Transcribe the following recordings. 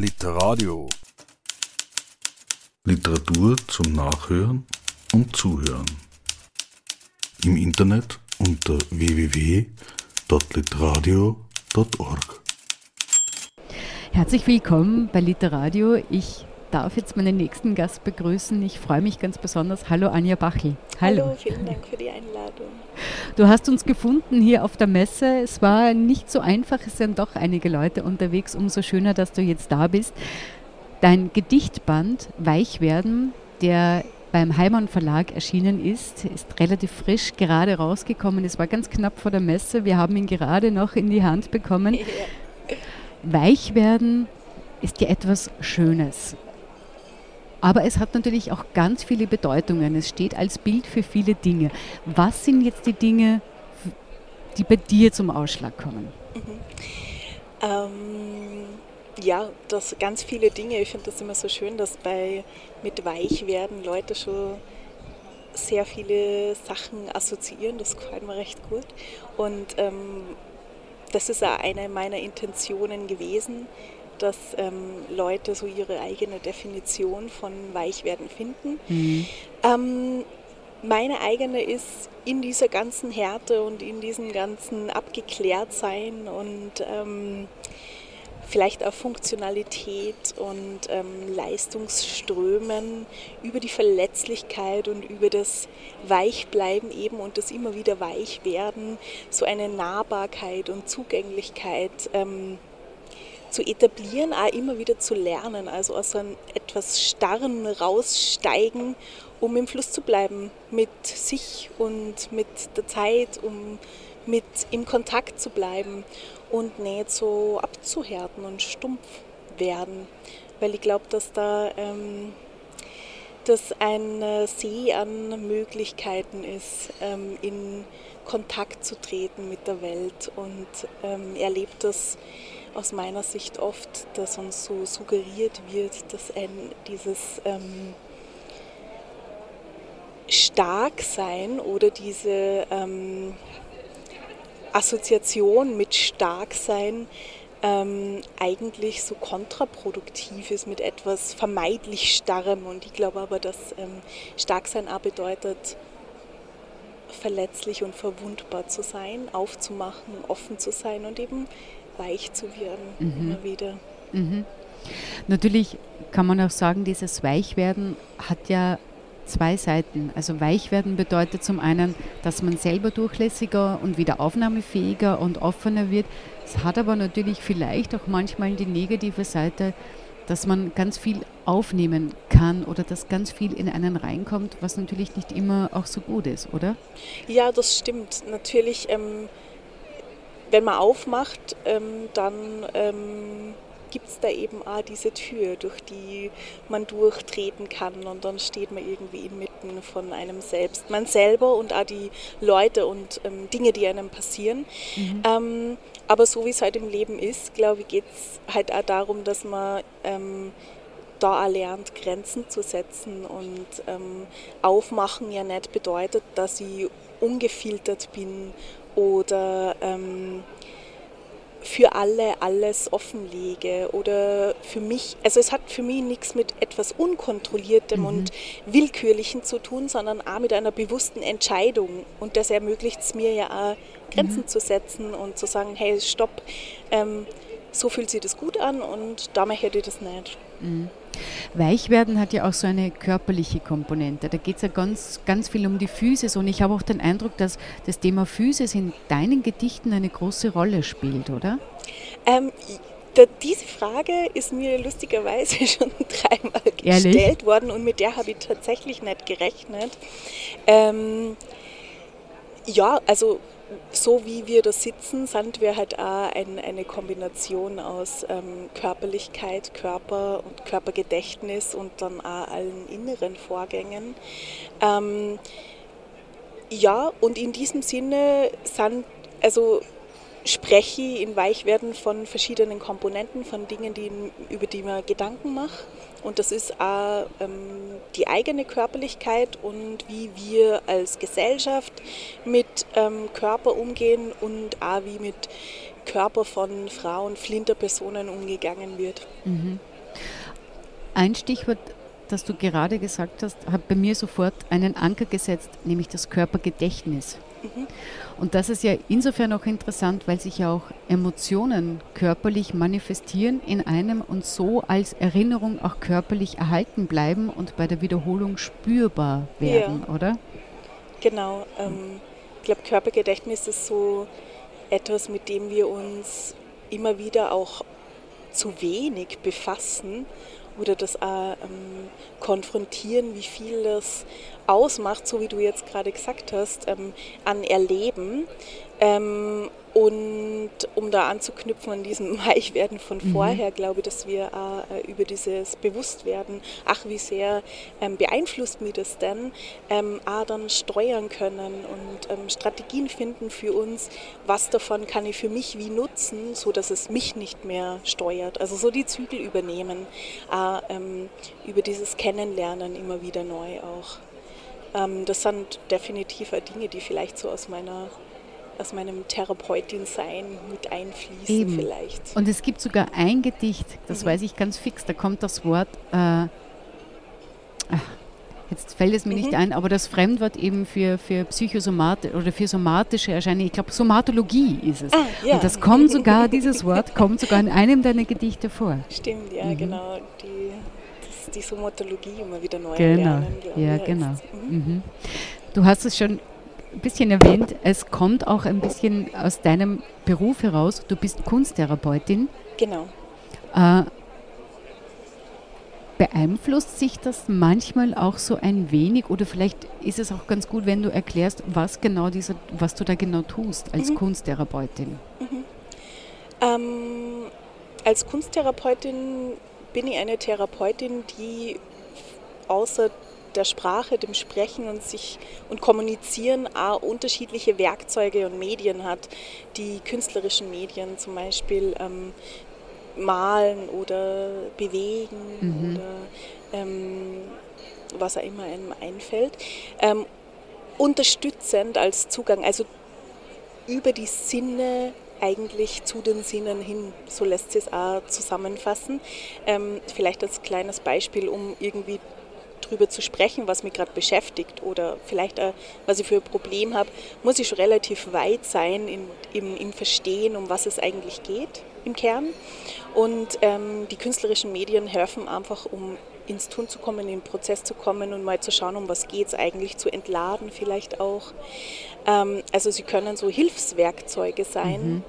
Literadio. Literatur zum Nachhören und Zuhören. Im Internet unter www.literadio.org. Herzlich willkommen bei Literadio. Ich darf jetzt meinen nächsten Gast begrüßen. Ich freue mich ganz besonders. Hallo Anja Bachel. Hallo. Hallo, vielen Dank für die Einladung. Du hast uns gefunden hier auf der Messe. Es war nicht so einfach, es sind doch einige Leute unterwegs. Umso schöner, dass du jetzt da bist. Dein Gedichtband Weichwerden, der beim Heimann Verlag erschienen ist, ist relativ frisch gerade rausgekommen. Es war ganz knapp vor der Messe. Wir haben ihn gerade noch in die Hand bekommen. Weichwerden ist ja etwas Schönes. Aber es hat natürlich auch ganz viele Bedeutungen. Es steht als Bild für viele Dinge. Was sind jetzt die Dinge, die bei dir zum Ausschlag kommen? Mhm. Ähm, ja, das ganz viele Dinge. Ich finde das immer so schön, dass bei mit Weichwerden Leute schon sehr viele Sachen assoziieren. Das gefällt mir recht gut. Und ähm, das ist auch eine meiner Intentionen gewesen, dass ähm, Leute so ihre eigene Definition von Weichwerden finden. Mhm. Ähm, meine eigene ist in dieser ganzen Härte und in diesem ganzen Abgeklärtsein und ähm, vielleicht auch Funktionalität und ähm, Leistungsströmen über die Verletzlichkeit und über das Weichbleiben eben und das immer wieder Weichwerden, so eine Nahbarkeit und Zugänglichkeit ähm, zu etablieren, auch immer wieder zu lernen, also aus einem etwas Starren raussteigen, um im Fluss zu bleiben mit sich und mit der Zeit, um mit im Kontakt zu bleiben und nicht so abzuhärten und stumpf werden. Weil ich glaube, dass da ähm, das ein See an Möglichkeiten ist, ähm, in Kontakt zu treten mit der Welt und ähm, erlebt das aus meiner Sicht oft, dass uns so suggeriert wird, dass ein dieses ähm, Starksein oder diese ähm, Assoziation mit Starksein ähm, eigentlich so kontraproduktiv ist mit etwas vermeidlich Starrem. Und ich glaube aber, dass ähm, Starksein auch bedeutet, verletzlich und verwundbar zu sein, aufzumachen, offen zu sein und eben weich zu werden mhm. immer wieder. Mhm. Natürlich kann man auch sagen, dieses Weichwerden hat ja zwei Seiten. Also Weichwerden bedeutet zum einen, dass man selber durchlässiger und wieder aufnahmefähiger und offener wird. Es hat aber natürlich vielleicht auch manchmal die negative Seite, dass man ganz viel aufnehmen kann oder dass ganz viel in einen reinkommt, was natürlich nicht immer auch so gut ist, oder? Ja, das stimmt. Natürlich. Ähm wenn man aufmacht, ähm, dann ähm, gibt es da eben auch diese Tür, durch die man durchtreten kann und dann steht man irgendwie inmitten von einem selbst. Man selber und auch die Leute und ähm, Dinge, die einem passieren. Mhm. Ähm, aber so wie es halt im Leben ist, glaube ich, geht es halt auch darum, dass man ähm, da auch lernt, Grenzen zu setzen und ähm, aufmachen ja nicht bedeutet, dass ich ungefiltert bin oder ähm, für alle alles offenlege oder für mich, also es hat für mich nichts mit etwas Unkontrolliertem mhm. und Willkürlichen zu tun, sondern auch mit einer bewussten Entscheidung. Und das ermöglicht es mir ja auch, Grenzen mhm. zu setzen und zu sagen, hey, stopp, ähm, so fühlt sich das gut an und da möchte ich das nicht. Mhm. Weichwerden hat ja auch so eine körperliche Komponente. Da geht es ja ganz, ganz viel um die Physis und ich habe auch den Eindruck, dass das Thema Physis in deinen Gedichten eine große Rolle spielt, oder? Ähm, da, diese Frage ist mir lustigerweise schon dreimal gestellt Ehrlich? worden und mit der habe ich tatsächlich nicht gerechnet. Ähm, ja, also so wie wir da sitzen, sind wir halt auch ein, eine Kombination aus ähm, Körperlichkeit, Körper und Körpergedächtnis und dann auch allen inneren Vorgängen. Ähm, ja, und in diesem Sinne sind, also spreche ich in Weichwerden von verschiedenen Komponenten, von Dingen, die, über die man Gedanken macht. Und das ist auch ähm, die eigene Körperlichkeit und wie wir als Gesellschaft mit ähm, Körper umgehen und auch wie mit Körper von Frauen, Flinterpersonen umgegangen wird. Mhm. ein Stichwort, das du gerade gesagt hast, hat bei mir sofort einen Anker gesetzt, nämlich das Körpergedächtnis. Mhm. Und das ist ja insofern auch interessant, weil sich ja auch Emotionen körperlich manifestieren in einem und so als Erinnerung auch körperlich erhalten bleiben und bei der Wiederholung spürbar werden, ja. oder? Genau. Ähm, ich glaube, Körpergedächtnis ist so etwas, mit dem wir uns immer wieder auch zu wenig befassen oder das auch ähm, konfrontieren, wie viel das ausmacht, so wie du jetzt gerade gesagt hast, ähm, an Erleben. Ähm, und um da anzuknüpfen an diesem Weichwerden von mhm. vorher, glaube ich, dass wir äh, über dieses Bewusstwerden, ach wie sehr ähm, beeinflusst mich das denn, ähm, auch dann steuern können und ähm, Strategien finden für uns, was davon kann ich für mich wie nutzen, so dass es mich nicht mehr steuert. Also so die Zügel übernehmen, äh, über dieses Kennenlernen immer wieder neu auch. Ähm, das sind definitiv Dinge, die vielleicht so aus meiner aus meinem Therapeutin-Sein mit einfließen Eben. vielleicht. Und es gibt sogar ein Gedicht, das mhm. weiß ich ganz fix, da kommt das Wort, äh, jetzt fällt es mir mhm. nicht ein, aber das Fremdwort eben für, für Psychosomat oder für somatische Erscheinungen, ich glaube Somatologie ist es. Ah, ja. Und das kommt sogar, dieses Wort kommt sogar in einem deiner Gedichte vor. Stimmt, ja, mhm. genau. Die, die Somatologie immer wieder neu genau. lernen. Ja, genau. Mhm. mhm. Du hast es schon ein bisschen erwähnt, es kommt auch ein bisschen aus deinem Beruf heraus. Du bist Kunsttherapeutin. Genau. Äh, beeinflusst sich das manchmal auch so ein wenig oder vielleicht ist es auch ganz gut, wenn du erklärst, was genau diese, was du da genau tust als mhm. Kunsttherapeutin. Mhm. Ähm, als Kunsttherapeutin bin ich eine Therapeutin, die außer der Sprache, dem Sprechen und sich und Kommunizieren auch unterschiedliche Werkzeuge und Medien hat. Die künstlerischen Medien zum Beispiel ähm, malen oder bewegen mhm. oder ähm, was auch immer einem einfällt. Ähm, unterstützend als Zugang, also über die Sinne eigentlich zu den Sinnen hin, so lässt sich es auch zusammenfassen. Ähm, vielleicht als kleines Beispiel, um irgendwie drüber zu sprechen, was mich gerade beschäftigt oder vielleicht auch, was ich für ein Problem habe, muss ich schon relativ weit sein in, im, im Verstehen, um was es eigentlich geht im Kern. Und ähm, die künstlerischen Medien helfen einfach, um ins Tun zu kommen, in den Prozess zu kommen und mal zu schauen, um was geht es eigentlich, zu entladen vielleicht auch. Ähm, also sie können so Hilfswerkzeuge sein. Mhm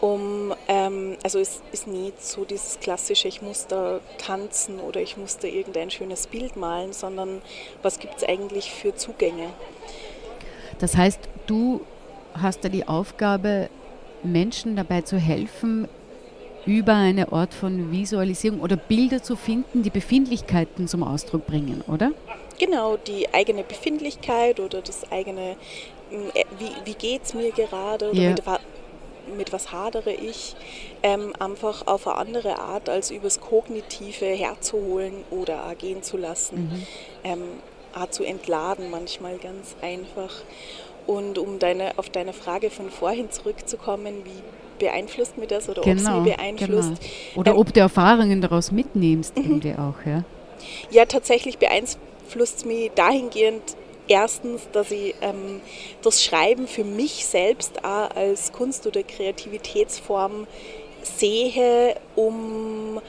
um, ähm, also es ist nicht so dieses klassische, ich muss da tanzen oder ich muss da irgendein schönes Bild malen, sondern was gibt es eigentlich für Zugänge? Das heißt, du hast da die Aufgabe, Menschen dabei zu helfen, über eine Art von Visualisierung oder Bilder zu finden, die Befindlichkeiten zum Ausdruck bringen, oder? Genau, die eigene Befindlichkeit oder das eigene, äh, wie, wie geht es mir gerade, oder ja. mit, mit was hadere ich, ähm, einfach auf eine andere Art als übers Kognitive herzuholen oder gehen zu lassen, mhm. ähm, zu entladen manchmal ganz einfach. Und um deine, auf deine Frage von vorhin zurückzukommen, wie beeinflusst mir das oder genau, ob es mich beeinflusst. Genau. Oder ähm, ob du Erfahrungen daraus mitnimmst, mhm. irgendwie auch, ja? Ja, tatsächlich beeinflusst es mich dahingehend, erstens, dass ich ähm, das Schreiben für mich selbst auch als Kunst- oder Kreativitätsform sehe, um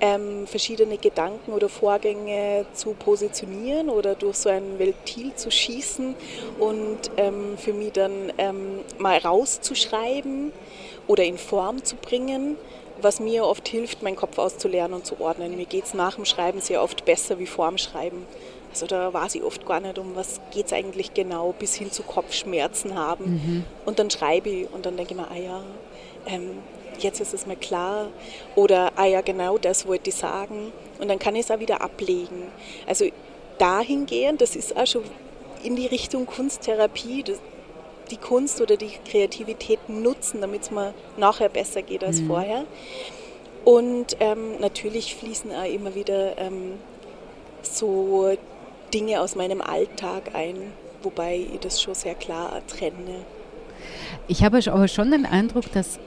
ähm, verschiedene Gedanken oder Vorgänge zu positionieren oder durch so ein Ventil zu schießen und ähm, für mich dann ähm, mal rauszuschreiben oder in Form zu bringen, was mir oft hilft, meinen Kopf auszulernen und zu ordnen. Mir geht es nach dem Schreiben sehr oft besser wie vor dem Schreiben. Also da weiß ich oft gar nicht, um was geht es eigentlich genau, bis hin zu Kopfschmerzen haben. Mhm. Und dann schreibe ich und dann denke ich mir, ah ja, ähm, jetzt ist es mir klar. Oder, ah ja, genau das wollte ich sagen. Und dann kann ich es auch wieder ablegen. Also dahingehend, das ist auch schon in die Richtung Kunsttherapie, das, die Kunst oder die Kreativität nutzen, damit es mir nachher besser geht als mhm. vorher. Und ähm, natürlich fließen auch immer wieder ähm, so Dinge aus meinem Alltag ein, wobei ich das schon sehr klar trenne. Ich habe aber schon den Eindruck, dass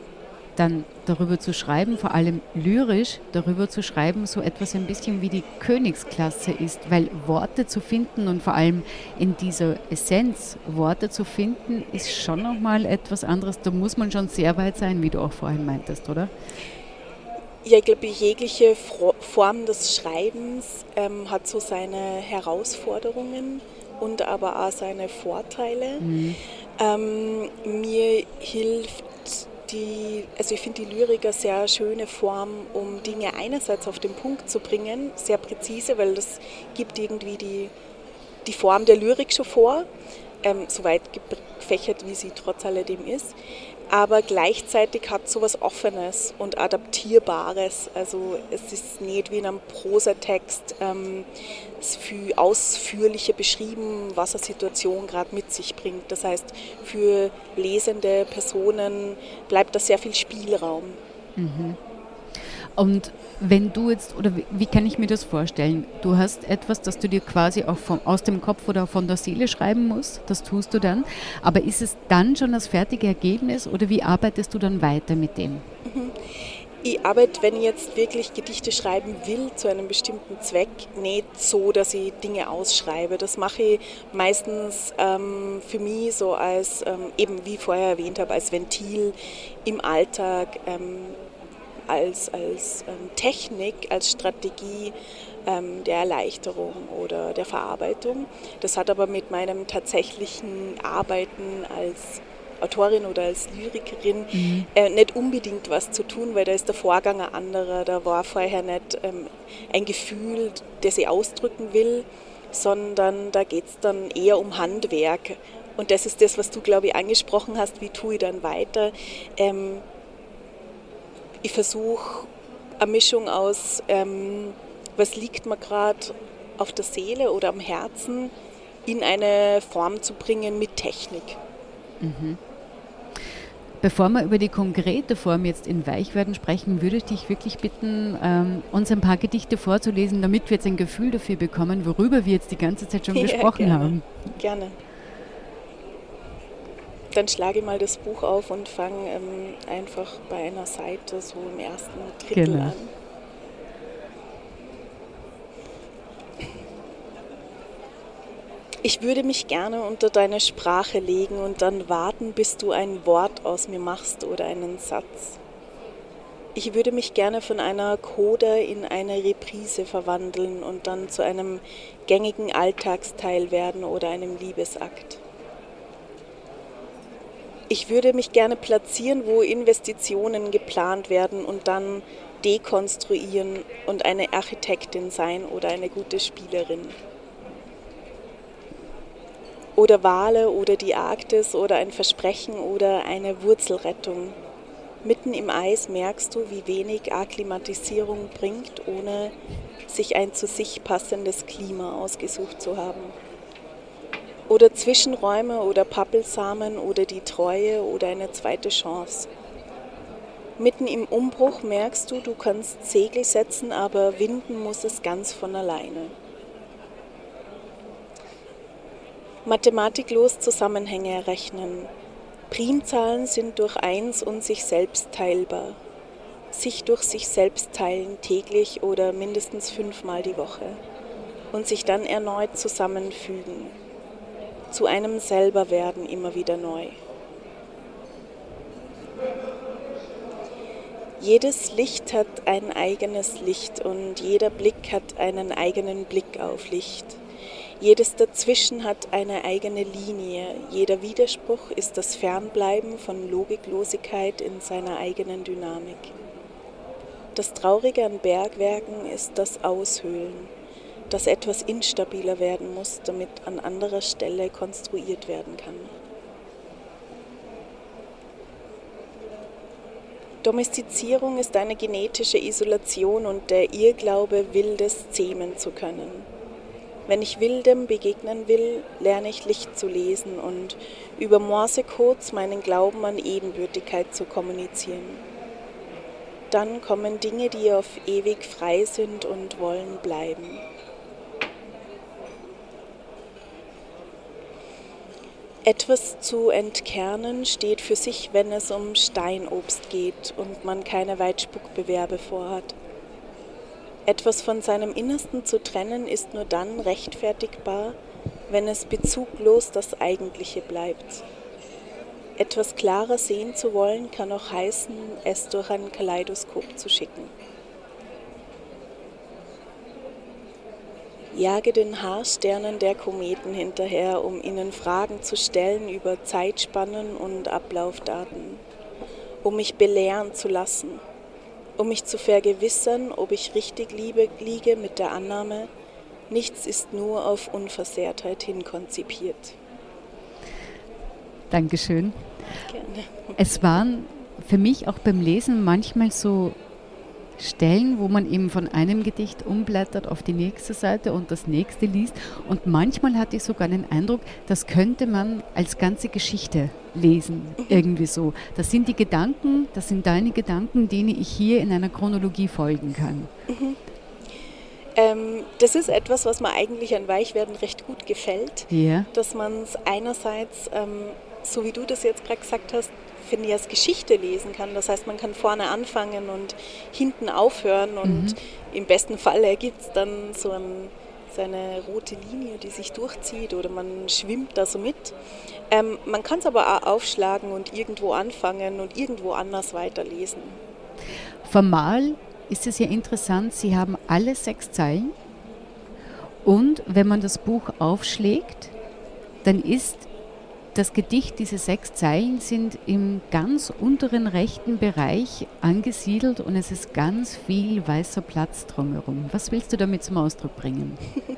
dann darüber zu schreiben, vor allem lyrisch darüber zu schreiben, so etwas ein bisschen wie die Königsklasse ist, weil Worte zu finden und vor allem in dieser Essenz Worte zu finden, ist schon nochmal etwas anderes. Da muss man schon sehr weit sein, wie du auch vorhin meintest, oder? Ja, ich glaube, jegliche Form des Schreibens ähm, hat so seine Herausforderungen und aber auch seine Vorteile. Mhm. Ähm, mir hilft die, also ich finde die Lyrik eine sehr schöne Form, um Dinge einerseits auf den Punkt zu bringen, sehr präzise, weil das gibt irgendwie die, die Form der Lyrik schon vor, ähm, so weit gefächert, wie sie trotz alledem ist aber gleichzeitig hat so was Offenes und Adaptierbares. Also es ist nicht wie in einem Prosatext ähm, ausführlicher beschrieben, was eine Situation gerade mit sich bringt. Das heißt, für lesende Personen bleibt da sehr viel Spielraum. Mhm. Und wenn du jetzt, oder wie, wie, kann ich mir das vorstellen? Du hast etwas, das du dir quasi auch vom, aus dem Kopf oder von der Seele schreiben musst, das tust du dann. Aber ist es dann schon das fertige Ergebnis oder wie arbeitest du dann weiter mit dem? Mhm. Ich arbeite, wenn ich jetzt wirklich Gedichte schreiben will, zu einem bestimmten Zweck, nicht so, dass ich Dinge ausschreibe. Das mache ich meistens ähm, für mich so als, ähm, eben wie vorher erwähnt habe, als Ventil im Alltag. Ähm, als, als ähm, Technik, als Strategie ähm, der Erleichterung oder der Verarbeitung. Das hat aber mit meinem tatsächlichen Arbeiten als Autorin oder als Lyrikerin mhm. äh, nicht unbedingt was zu tun, weil da ist der Vorgang ein anderer. Da war vorher nicht ähm, ein Gefühl, das ich ausdrücken will, sondern da geht es dann eher um Handwerk. Und das ist das, was du, glaube ich, angesprochen hast, wie tue ich dann weiter. Ähm, ich versuche eine Mischung aus, ähm, was liegt mir gerade auf der Seele oder am Herzen, in eine Form zu bringen mit Technik. Mhm. Bevor wir über die konkrete Form jetzt in Weichwerden sprechen, würde ich dich wirklich bitten, ähm, uns ein paar Gedichte vorzulesen, damit wir jetzt ein Gefühl dafür bekommen, worüber wir jetzt die ganze Zeit schon ja, gesprochen gerne. haben. Gerne dann schlage ich mal das Buch auf und fange ähm, einfach bei einer Seite so im ersten Drittel genau. an. Ich würde mich gerne unter deine Sprache legen und dann warten, bis du ein Wort aus mir machst oder einen Satz. Ich würde mich gerne von einer Coda in eine Reprise verwandeln und dann zu einem gängigen Alltagsteil werden oder einem Liebesakt. Ich würde mich gerne platzieren, wo Investitionen geplant werden und dann dekonstruieren und eine Architektin sein oder eine gute Spielerin. Oder Wale oder die Arktis oder ein Versprechen oder eine Wurzelrettung. Mitten im Eis merkst du, wie wenig Akklimatisierung bringt, ohne sich ein zu sich passendes Klima ausgesucht zu haben oder Zwischenräume oder Pappelsamen oder die Treue oder eine zweite Chance. Mitten im Umbruch merkst du, du kannst Segel setzen, aber winden muss es ganz von alleine. Mathematiklos Zusammenhänge errechnen. Primzahlen sind durch eins und sich selbst teilbar. Sich durch sich selbst teilen täglich oder mindestens fünfmal die Woche und sich dann erneut zusammenfügen zu einem selber werden immer wieder neu. Jedes Licht hat ein eigenes Licht und jeder Blick hat einen eigenen Blick auf Licht. Jedes Dazwischen hat eine eigene Linie. Jeder Widerspruch ist das Fernbleiben von Logiklosigkeit in seiner eigenen Dynamik. Das Traurige an Bergwerken ist das Aushöhlen dass etwas instabiler werden muss, damit an anderer Stelle konstruiert werden kann. Domestizierung ist eine genetische Isolation und der Irrglaube, Wildes zähmen zu können. Wenn ich Wildem begegnen will, lerne ich Licht zu lesen und über Morsecodes meinen Glauben an Ebenbürtigkeit zu kommunizieren. Dann kommen Dinge, die auf ewig frei sind und wollen bleiben. Etwas zu entkernen steht für sich, wenn es um Steinobst geht und man keine Weitspuckbewerbe vorhat. Etwas von seinem Innersten zu trennen ist nur dann rechtfertigbar, wenn es bezuglos das Eigentliche bleibt. Etwas klarer sehen zu wollen, kann auch heißen, es durch ein Kaleidoskop zu schicken. Jage den Haarsternen der Kometen hinterher, um ihnen Fragen zu stellen über Zeitspannen und Ablaufdaten, um mich belehren zu lassen, um mich zu vergewissern, ob ich richtig liebe, liege mit der Annahme, nichts ist nur auf Unversehrtheit hin konzipiert. Dankeschön. Gerne. Es waren für mich auch beim Lesen manchmal so Stellen, wo man eben von einem Gedicht umblättert auf die nächste Seite und das nächste liest. Und manchmal hatte ich sogar den Eindruck, das könnte man als ganze Geschichte lesen, irgendwie so. Das sind die Gedanken, das sind deine Gedanken, denen ich hier in einer Chronologie folgen kann. Mhm. Ähm, das ist etwas, was mir eigentlich an Weichwerden recht gut gefällt, Ja. dass man es einerseits, ähm, so wie du das jetzt gerade gesagt hast, als Geschichte lesen kann. Das heißt, man kann vorne anfangen und hinten aufhören und im besten Fall ergibt es dann so ein, so eine rote Linie, die sich durchzieht oder man schwimmt da so mit. Ähm, man kann es aber auch aufschlagen und irgendwo anfangen und irgendwo anders weiterlesen. Formal ist es ja interessant, Sie haben alle sechs Zeilen und wenn man das Buch aufschlägt, dann ist das Gedicht, diese sechs Zeilen sind im ganz unteren rechten Bereich angesiedelt und es ist ganz viel weißer Platz drumherum. Was willst du damit zum Ausdruck bringen?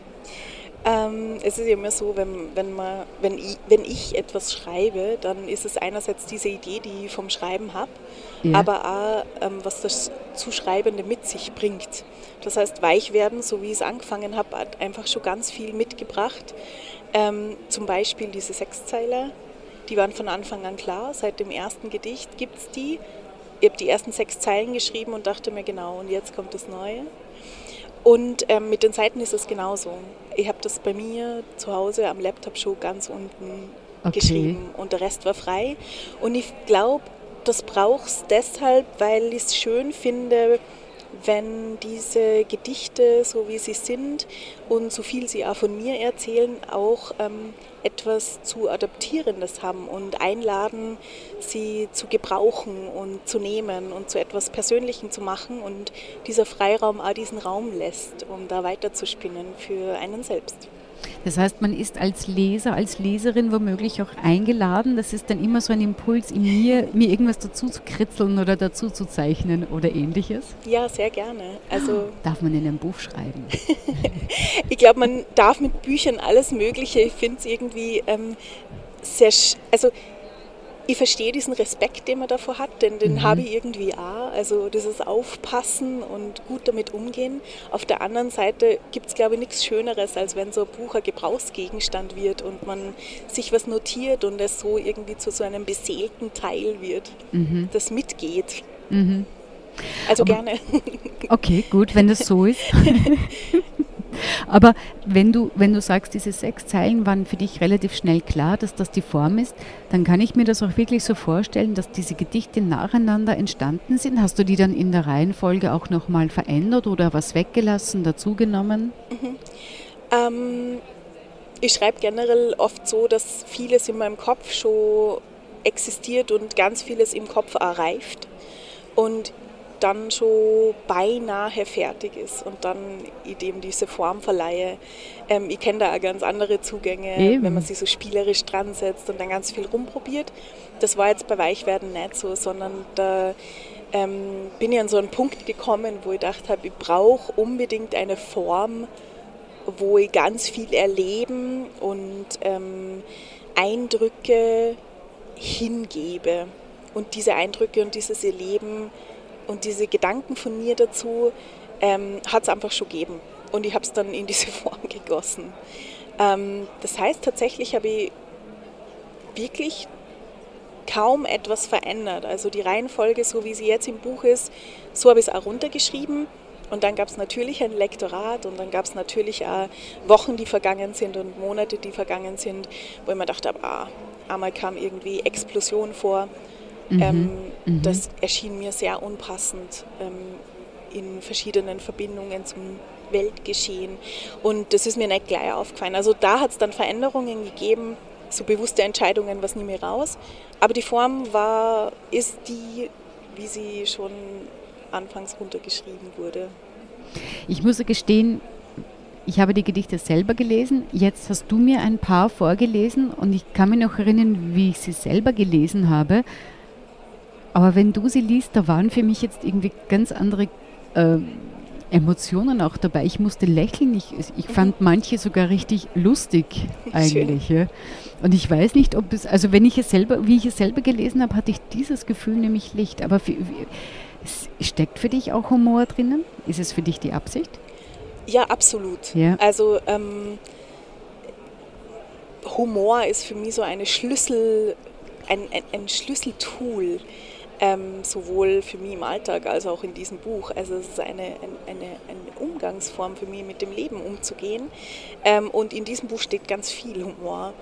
Ähm, es ist ja immer so, wenn, wenn, man, wenn, ich, wenn ich etwas schreibe, dann ist es einerseits diese Idee, die ich vom Schreiben habe, Ja. aber auch, ähm, was das Zuschreibende mit sich bringt. Das heißt, weich werden, so wie ich es angefangen habe, hat einfach schon ganz viel mitgebracht. Ähm, zum Beispiel diese Sechszeiler, die waren von Anfang an klar. Seit dem ersten Gedicht gibt es die. Ich habe die ersten sechs Zeilen geschrieben und dachte mir, genau, und jetzt kommt das Neue. Und ähm, mit den Seiten ist es genauso. Ich habe das bei mir zu Hause am Laptop schon ganz unten Okay. geschrieben und der Rest war frei. Und ich glaube, das braucht es deshalb, weil ich es schön finde, wenn diese Gedichte, so wie sie sind und so viel sie auch von mir erzählen, auch ähm, etwas zu Adaptierendes haben und einladen, sie zu gebrauchen und zu nehmen und zu etwas Persönlichem zu machen und dieser Freiraum auch diesen Raum lässt, um da weiterzuspinnen für einen selbst. Das heißt, man ist als Leser, als Leserin womöglich auch eingeladen. Das ist dann immer so ein Impuls in mir, mir irgendwas dazu zu kritzeln oder dazu zu zeichnen oder ähnliches. Ja, sehr gerne. Also Darf man in einem Buch schreiben? Ich glaube, man darf mit Büchern alles Mögliche. Ich finde es irgendwie ähm, sehr. sch- Also, ich verstehe diesen Respekt, den man davor hat, denn den habe ich irgendwie auch. Also, dieses Aufpassen und gut damit umgehen. Auf der anderen Seite gibt es, glaube ich, nichts Schöneres, als wenn so ein Buch ein Gebrauchsgegenstand wird und man sich was notiert und es so irgendwie zu so einem beseelten Teil wird, das mitgeht. Also gerne. Okay, gut, wenn das so ist. Aber wenn du, wenn du sagst, diese sechs Zeilen waren für dich relativ schnell klar, dass das die Form ist, dann kann ich mir das auch wirklich so vorstellen, dass diese Gedichte nacheinander entstanden sind. Hast du die dann in der Reihenfolge auch nochmal verändert oder was weggelassen, dazugenommen? Ähm, ich schreibe generell oft so, dass vieles in meinem Kopf schon existiert und ganz vieles im Kopf erreift und dann schon beinahe fertig ist und dann ich dem diese Form verleihe. Ähm, ich kenne da auch ganz andere Zugänge, Eben. wenn man sich so spielerisch dran setzt und dann ganz viel rumprobiert. Das war jetzt bei Weichwerden nicht so, sondern da ähm, bin ich an so einen Punkt gekommen, wo ich gedacht habe, ich brauche unbedingt eine Form, wo ich ganz viel erleben und ähm, Eindrücke hingebe. Und diese Eindrücke und dieses Erleben und diese Gedanken von mir dazu ähm, hat es einfach schon gegeben. Und ich habe es dann in diese Form gegossen. Ähm, das heißt, tatsächlich habe ich wirklich kaum etwas verändert. Also die Reihenfolge, so wie sie jetzt im Buch ist, so habe ich es auch runtergeschrieben. und dann gab es natürlich ein Lektorat und dann gab es natürlich auch Wochen, die vergangen sind und Monate, die vergangen sind, wo ich mir dachte, ah, einmal kam irgendwie Explosion vor. Mhm. Ähm, mhm. Das erschien mir sehr unpassend ähm, in verschiedenen Verbindungen zum Weltgeschehen. Und das ist mir nicht gleich aufgefallen. Also da hat es dann Veränderungen gegeben, so bewusste Entscheidungen, was nehme ich raus. Aber die Form war, ist die, wie sie schon anfangs runtergeschrieben wurde. Ich muss gestehen, ich habe die Gedichte selber gelesen. Jetzt hast du mir ein paar vorgelesen und ich kann mich noch erinnern, wie ich sie selber gelesen habe. Aber wenn du sie liest, da waren für mich jetzt irgendwie ganz andere äh, Emotionen auch dabei. Ich musste lächeln. Ich, ich fand manche sogar richtig lustig eigentlich. Ja. Und ich weiß nicht, ob es, also wenn ich es selber, wie ich es selber gelesen habe, hatte ich dieses Gefühl nämlich nicht. Aber für, steckt für dich auch Humor drinnen? Ist es für dich die Absicht? Ja, absolut. Ja. Also ähm, Humor ist für mich so eine Schlüssel, ein, ein, ein Schlüsseltool ähm, sowohl für mich im Alltag als auch in diesem Buch. Also es ist eine, eine, eine Umgangsform für mich, mit dem Leben umzugehen. Ähm, und in diesem Buch steht ganz viel Humor.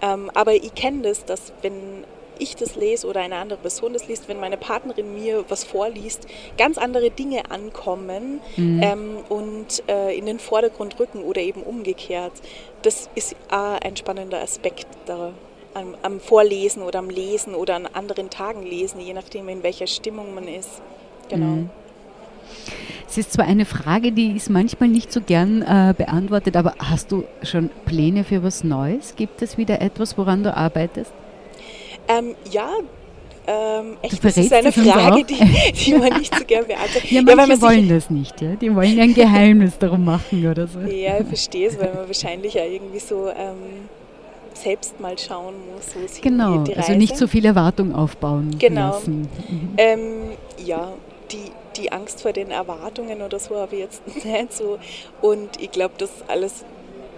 Ähm, aber ich kenne das, dass wenn ich das lese oder eine andere Person das liest, wenn meine Partnerin mir was vorliest, ganz andere Dinge ankommen mhm. ähm, und äh, in den Vordergrund rücken oder eben umgekehrt. Das ist auch ein spannender Aspekt da am, am, Vorlesen oder am Lesen oder an anderen Tagen lesen, je nachdem, in welcher Stimmung man ist. Genau. Mhm. Es ist zwar eine Frage, die ist manchmal nicht so gern äh, beantwortet, aber hast du schon Pläne für was Neues? Gibt es wieder etwas, woran du arbeitest? Ähm, ja, ähm, echt, das ist eine Frage, die, die, man nicht so gern beantwortet. Ja, manche ja, wollen das nicht, ja? die wollen ein Geheimnis darum machen oder so. Ja, ich verstehe es, weil man wahrscheinlich ja irgendwie so ähm, selbst mal schauen muss, wo es genau, hingeht, also nicht so viel Erwartung aufbauen genau. lassen. Mhm. Ähm, ja, die, die Angst vor den Erwartungen oder so habe ich jetzt nicht so. Und ich glaube, dass alles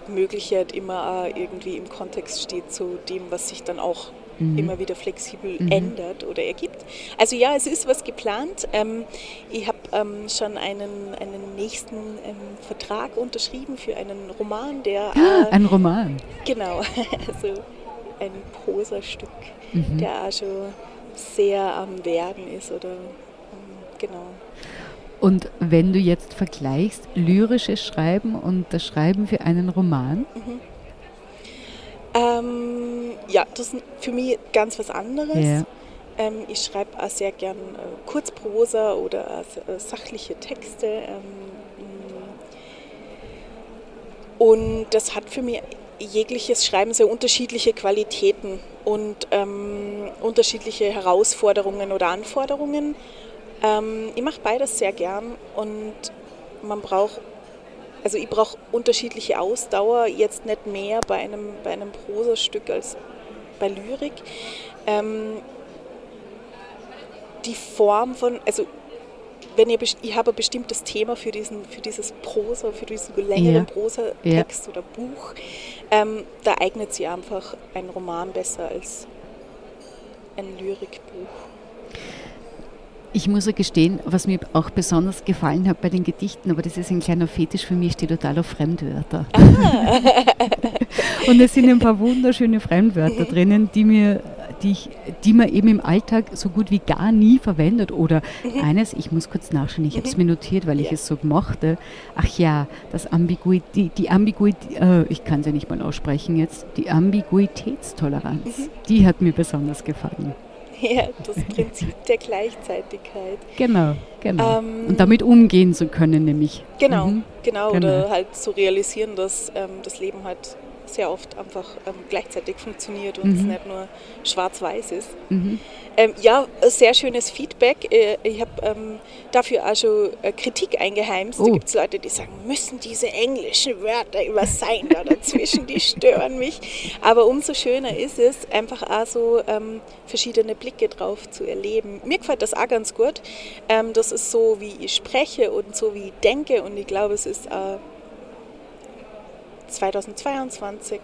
Mögliche halt immer irgendwie im Kontext steht zu dem, was sich dann auch mhm. immer wieder flexibel mhm. ändert oder ergibt. Also ja, es ist was geplant. Ähm, ich habe ähm, schon einen, einen nächsten ähm, Vertrag unterschrieben für einen Roman, der... Ah, äh, ein Roman? Genau, also ein Prosastück, mhm. der auch schon sehr am Werden ist oder ähm, genau. Und wenn du jetzt vergleichst lyrisches Schreiben und das Schreiben für einen Roman, mhm. Ähm, ja, das ist für mich ganz was anderes. Ja. Ähm, ich schreibe auch sehr gern äh, Kurzprosa oder äh, sachliche Texte. Ähm, und das hat für mich jegliches Schreiben sehr unterschiedliche Qualitäten und ähm, unterschiedliche Herausforderungen oder Anforderungen. Ähm, ich mache beides sehr gern und man braucht also ich brauche unterschiedliche Ausdauer, jetzt nicht mehr bei einem, bei einem Prosastück als bei Lyrik. Ähm, die Form von, also wenn ihr, ich habe ein bestimmtes Thema für, diesen, für dieses Prosa, für diesen längeren ja. Prosatext ja. oder Buch, ähm, da eignet sich einfach ein Roman besser als ein Lyrikbuch. Ich muss ja gestehen, was mir auch besonders gefallen hat bei den Gedichten, aber das ist ein kleiner Fetisch für mich, steht total auf Fremdwörter. Ah. und es sind ein paar wunderschöne Fremdwörter drinnen, die mir die, ich, die man eben im Alltag so gut wie gar nie verwendet. Oder mhm. eines, ich muss kurz nachschauen, ich habe es mhm. mir notiert, weil ich es so mochte. Ach ja, das Ambiguität, die, Ambiguität, äh, ich kann es ja nicht mal aussprechen jetzt, die Ambiguitätstoleranz, mhm. die hat mir besonders gefallen. Ja, das Prinzip der Gleichzeitigkeit. Genau, genau. Ähm, und damit umgehen zu können, nämlich. Genau, mhm. genau, genau. Oder halt zu realisieren, dass ähm, das Leben halt sehr oft einfach ähm, gleichzeitig funktioniert und mhm. es nicht nur schwarz-weiß ist. Mhm. Ähm, ja, sehr schönes Feedback. Äh, ich habe ähm, dafür auch schon äh, Kritik eingeheimst. Oh. Da gibt es Leute, die sagen, müssen diese englischen Wörter immer sein da dazwischen, die stören mich. Aber umso schöner ist es, einfach auch so ähm, verschiedene Blicke drauf zu erleben. Mir gefällt das auch ganz gut. Ähm, das ist so, wie ich spreche und so, wie ich denke und ich glaube, es ist auch 2022.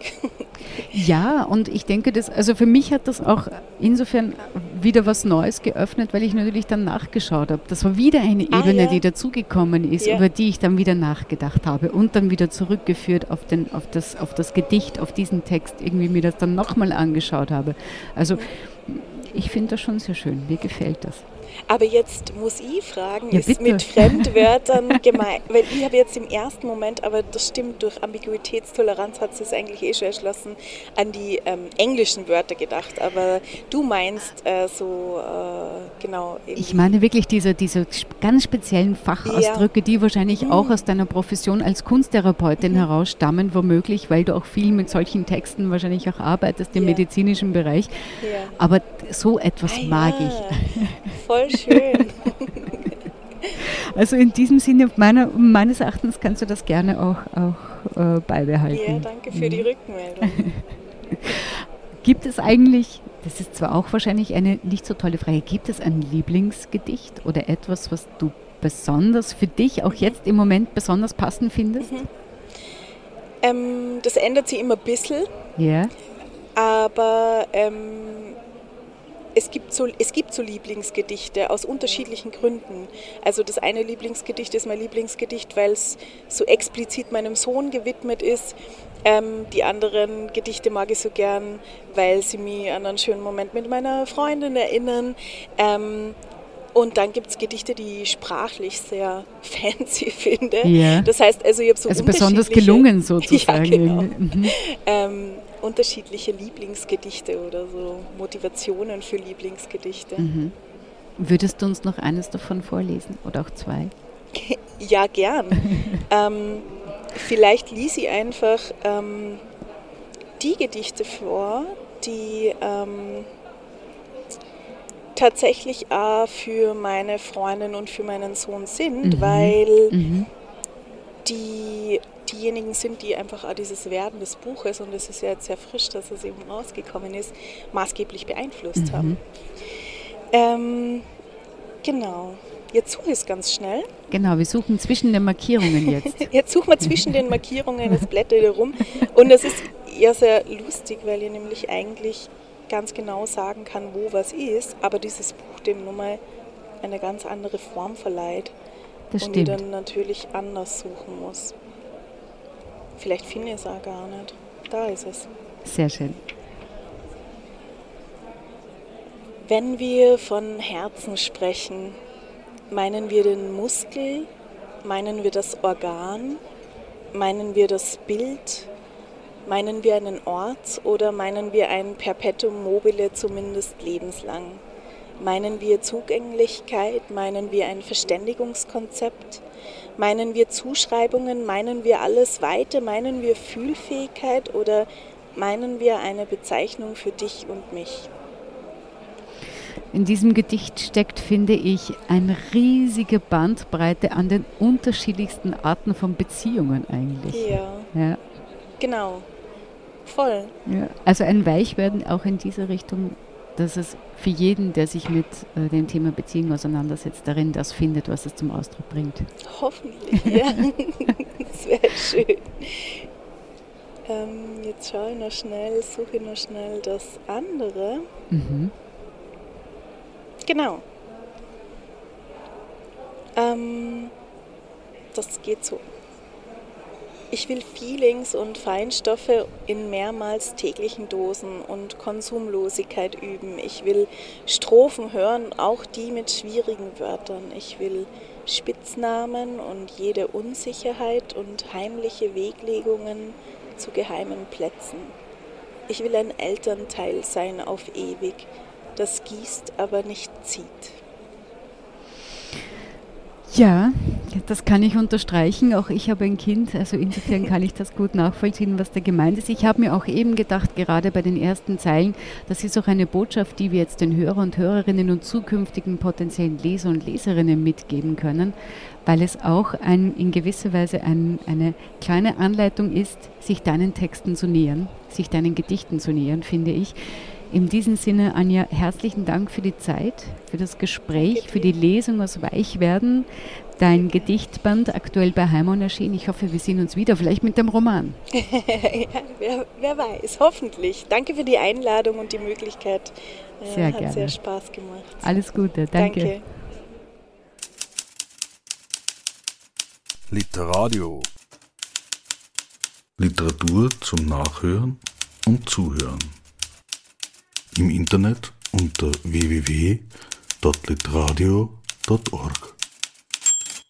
Ja, und ich denke, dass, also für mich hat das auch insofern wieder was Neues geöffnet, weil ich natürlich dann nachgeschaut habe. Das war wieder eine ah, Ebene, ja. die dazugekommen ist, ja. über die ich dann wieder nachgedacht habe und dann wieder zurückgeführt auf, den, auf, das, auf das Gedicht, auf diesen Text, irgendwie mir das dann nochmal angeschaut habe. Also ich finde das schon sehr schön, mir gefällt das. Aber jetzt muss ich fragen, ja, ist mit Fremdwörtern gemeint, weil ich habe jetzt im ersten Moment, aber das stimmt, durch Ambiguitätstoleranz hat es eigentlich eh schon erschlossen, an die ähm, englischen Wörter gedacht. Aber du meinst äh, so, äh, genau. Ich meine wirklich diese, diese ganz speziellen Fachausdrücke, ja. die wahrscheinlich mhm. auch aus deiner Profession als Kunsttherapeutin mhm. herausstammen, womöglich, weil du auch viel mit solchen Texten wahrscheinlich auch arbeitest im ja. medizinischen Bereich. Aber so etwas ah, mag ich. Voll schön. Also in diesem Sinne, meiner, meines Erachtens kannst du das gerne auch, auch äh, beibehalten. Ja, danke für die mhm. Rückmeldung. gibt es eigentlich, das ist zwar auch wahrscheinlich eine nicht so tolle Frage, gibt es ein Lieblingsgedicht oder etwas, was du besonders für dich auch jetzt im Moment besonders passend findest? Mhm. Ähm, das ändert sich immer ein bisschen. Ja. Aber ähm, es gibt, so, es gibt so Lieblingsgedichte aus unterschiedlichen Gründen. Also das eine Lieblingsgedicht ist mein Lieblingsgedicht, weil es so explizit meinem Sohn gewidmet ist. Ähm, die anderen Gedichte mag ich so gern, weil sie mich an einen schönen Moment mit meiner Freundin erinnern. Ähm, und dann gibt es Gedichte, die ich sprachlich sehr fancy finde. Yeah. Das heißt, also ich habe so Also besonders gelungen sozusagen. Ja, genau. mhm. ähm, unterschiedliche Lieblingsgedichte oder so Motivationen für Lieblingsgedichte. Mhm. Würdest du uns noch eines davon vorlesen oder auch zwei? ja, gern. ähm, vielleicht ließ ich einfach ähm, die Gedichte vor, die ähm, tatsächlich auch für meine Freundin und für meinen Sohn sind, mhm. weil mhm. die diejenigen sind, die einfach auch dieses Werden des Buches, und es ist ja jetzt sehr frisch, dass es eben rausgekommen ist, maßgeblich beeinflusst mhm. haben. Ähm, genau. Jetzt suche ich es ganz schnell. Genau, wir suchen zwischen den Markierungen jetzt. jetzt suchen wir zwischen den Markierungen, das blätter wieder rum. Und das ist ja sehr lustig, weil ihr nämlich eigentlich ganz genau sagen kann, wo was ist, aber dieses Buch dem nun mal eine ganz andere Form verleiht. Das und stimmt. die dann natürlich anders suchen muss. Vielleicht finde ich es auch gar nicht. Da ist es. Sehr schön. Wenn wir von Herzen sprechen, meinen wir den Muskel, meinen wir das Organ, meinen wir das Bild, meinen wir einen Ort oder meinen wir ein Perpetuum mobile zumindest lebenslang? Meinen wir Zugänglichkeit, meinen wir ein Verständigungskonzept, Meinen wir Zuschreibungen, meinen wir alles Weite, meinen wir Fühlfähigkeit oder meinen wir eine Bezeichnung für dich und mich? In diesem Gedicht steckt, finde ich, eine riesige Bandbreite an den unterschiedlichsten Arten von Beziehungen eigentlich. Ja. ja. Genau. Voll. Ja. Also ein Weichwerden auch in diese Richtung dass es für jeden, der sich mit äh, dem Thema Beziehung auseinandersetzt, darin das findet, was es zum Ausdruck bringt. Hoffentlich, ja. das wäre schön. Ähm, jetzt schaue ich noch schnell, suche ich noch schnell das andere. Mhm. Genau. Ähm, das geht so. Ich will Feelings und Feinstoffe in mehrmals täglichen Dosen und Konsumlosigkeit üben. Ich will Strophen hören, auch die mit schwierigen Wörtern. Ich will Spitznamen und jede Unsicherheit und heimliche Weglegungen zu geheimen Plätzen. Ich will ein Elternteil sein auf ewig, das gießt, aber nicht zieht. Ja, das kann ich unterstreichen. Auch ich habe ein Kind, also insofern kann ich das gut nachvollziehen, was da gemeint ist. Ich habe mir auch eben gedacht, gerade bei den ersten Zeilen, das ist auch eine Botschaft, die wir jetzt den Hörer und Hörerinnen und zukünftigen potenziellen Leser und Leserinnen mitgeben können, weil es auch ein, in gewisser Weise ein, eine kleine Anleitung ist, sich deinen Texten zu nähern, sich deinen Gedichten zu nähern, finde ich. In diesem Sinne, Anja, herzlichen Dank für die Zeit, für das Gespräch, für die Lesung aus Weichwerden. dein Gedichtband aktuell bei Heimon erschienen. Ich hoffe, wir sehen uns wieder, vielleicht mit dem Roman. ja, wer, wer, weiß, hoffentlich. Danke für die Einladung und die Möglichkeit. Sehr Hat gerne. sehr Spaß gemacht. Alles Gute, danke. Danke. Literadio. Literatur zum Nachhören und Zuhören. Im Internet unter www.literadio.org.